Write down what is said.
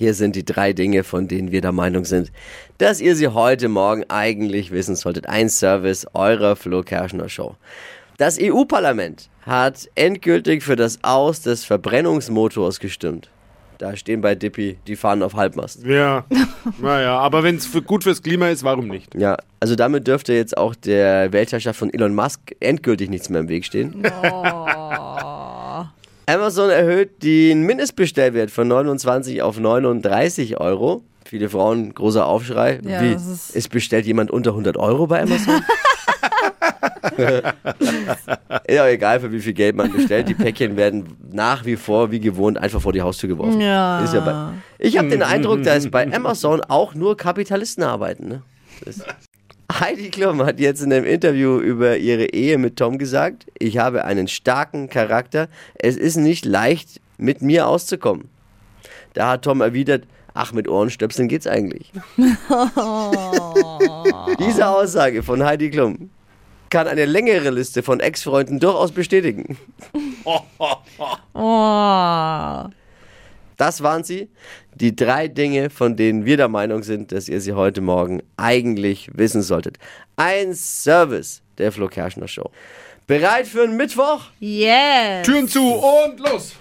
Hier sind die drei Dinge, von denen wir der Meinung sind, dass ihr sie heute Morgen eigentlich wissen solltet. Ein Service eurer Flo Kerschner Show. Das EU-Parlament hat endgültig für das Aus des Verbrennungsmotors gestimmt. Da stehen bei Dippy die Fahnen auf Halbmast. Ja, naja, aber wenn es für, gut fürs Klima ist, warum nicht? Ja, also damit dürfte jetzt auch der Weltherrschaft von Elon Musk endgültig nichts mehr im Weg stehen. Amazon erhöht den Mindestbestellwert von 29 auf 39 Euro. Viele Frauen, großer Aufschrei. Ja, Wie? ist- Es bestellt jemand unter 100 Euro bei Amazon? ja, egal für wie viel Geld man bestellt. Die Päckchen werden nach wie vor, wie gewohnt, einfach vor die Haustür geworfen. Ja. Ist ja bei, ich habe den Eindruck, dass bei Amazon auch nur Kapitalisten arbeiten. Ne? Heidi Klum hat jetzt in einem Interview über ihre Ehe mit Tom gesagt, ich habe einen starken Charakter, es ist nicht leicht, mit mir auszukommen. Da hat Tom erwidert, ach, mit Ohrenstöpseln geht's eigentlich. Diese Aussage von Heidi Klum kann eine längere Liste von Ex-Freunden durchaus bestätigen. Oh. Das waren sie. Die drei Dinge, von denen wir der Meinung sind, dass ihr sie heute Morgen eigentlich wissen solltet. Ein Service der Flo Kerschner Show. Bereit für einen Mittwoch? Yes. Türen zu und los!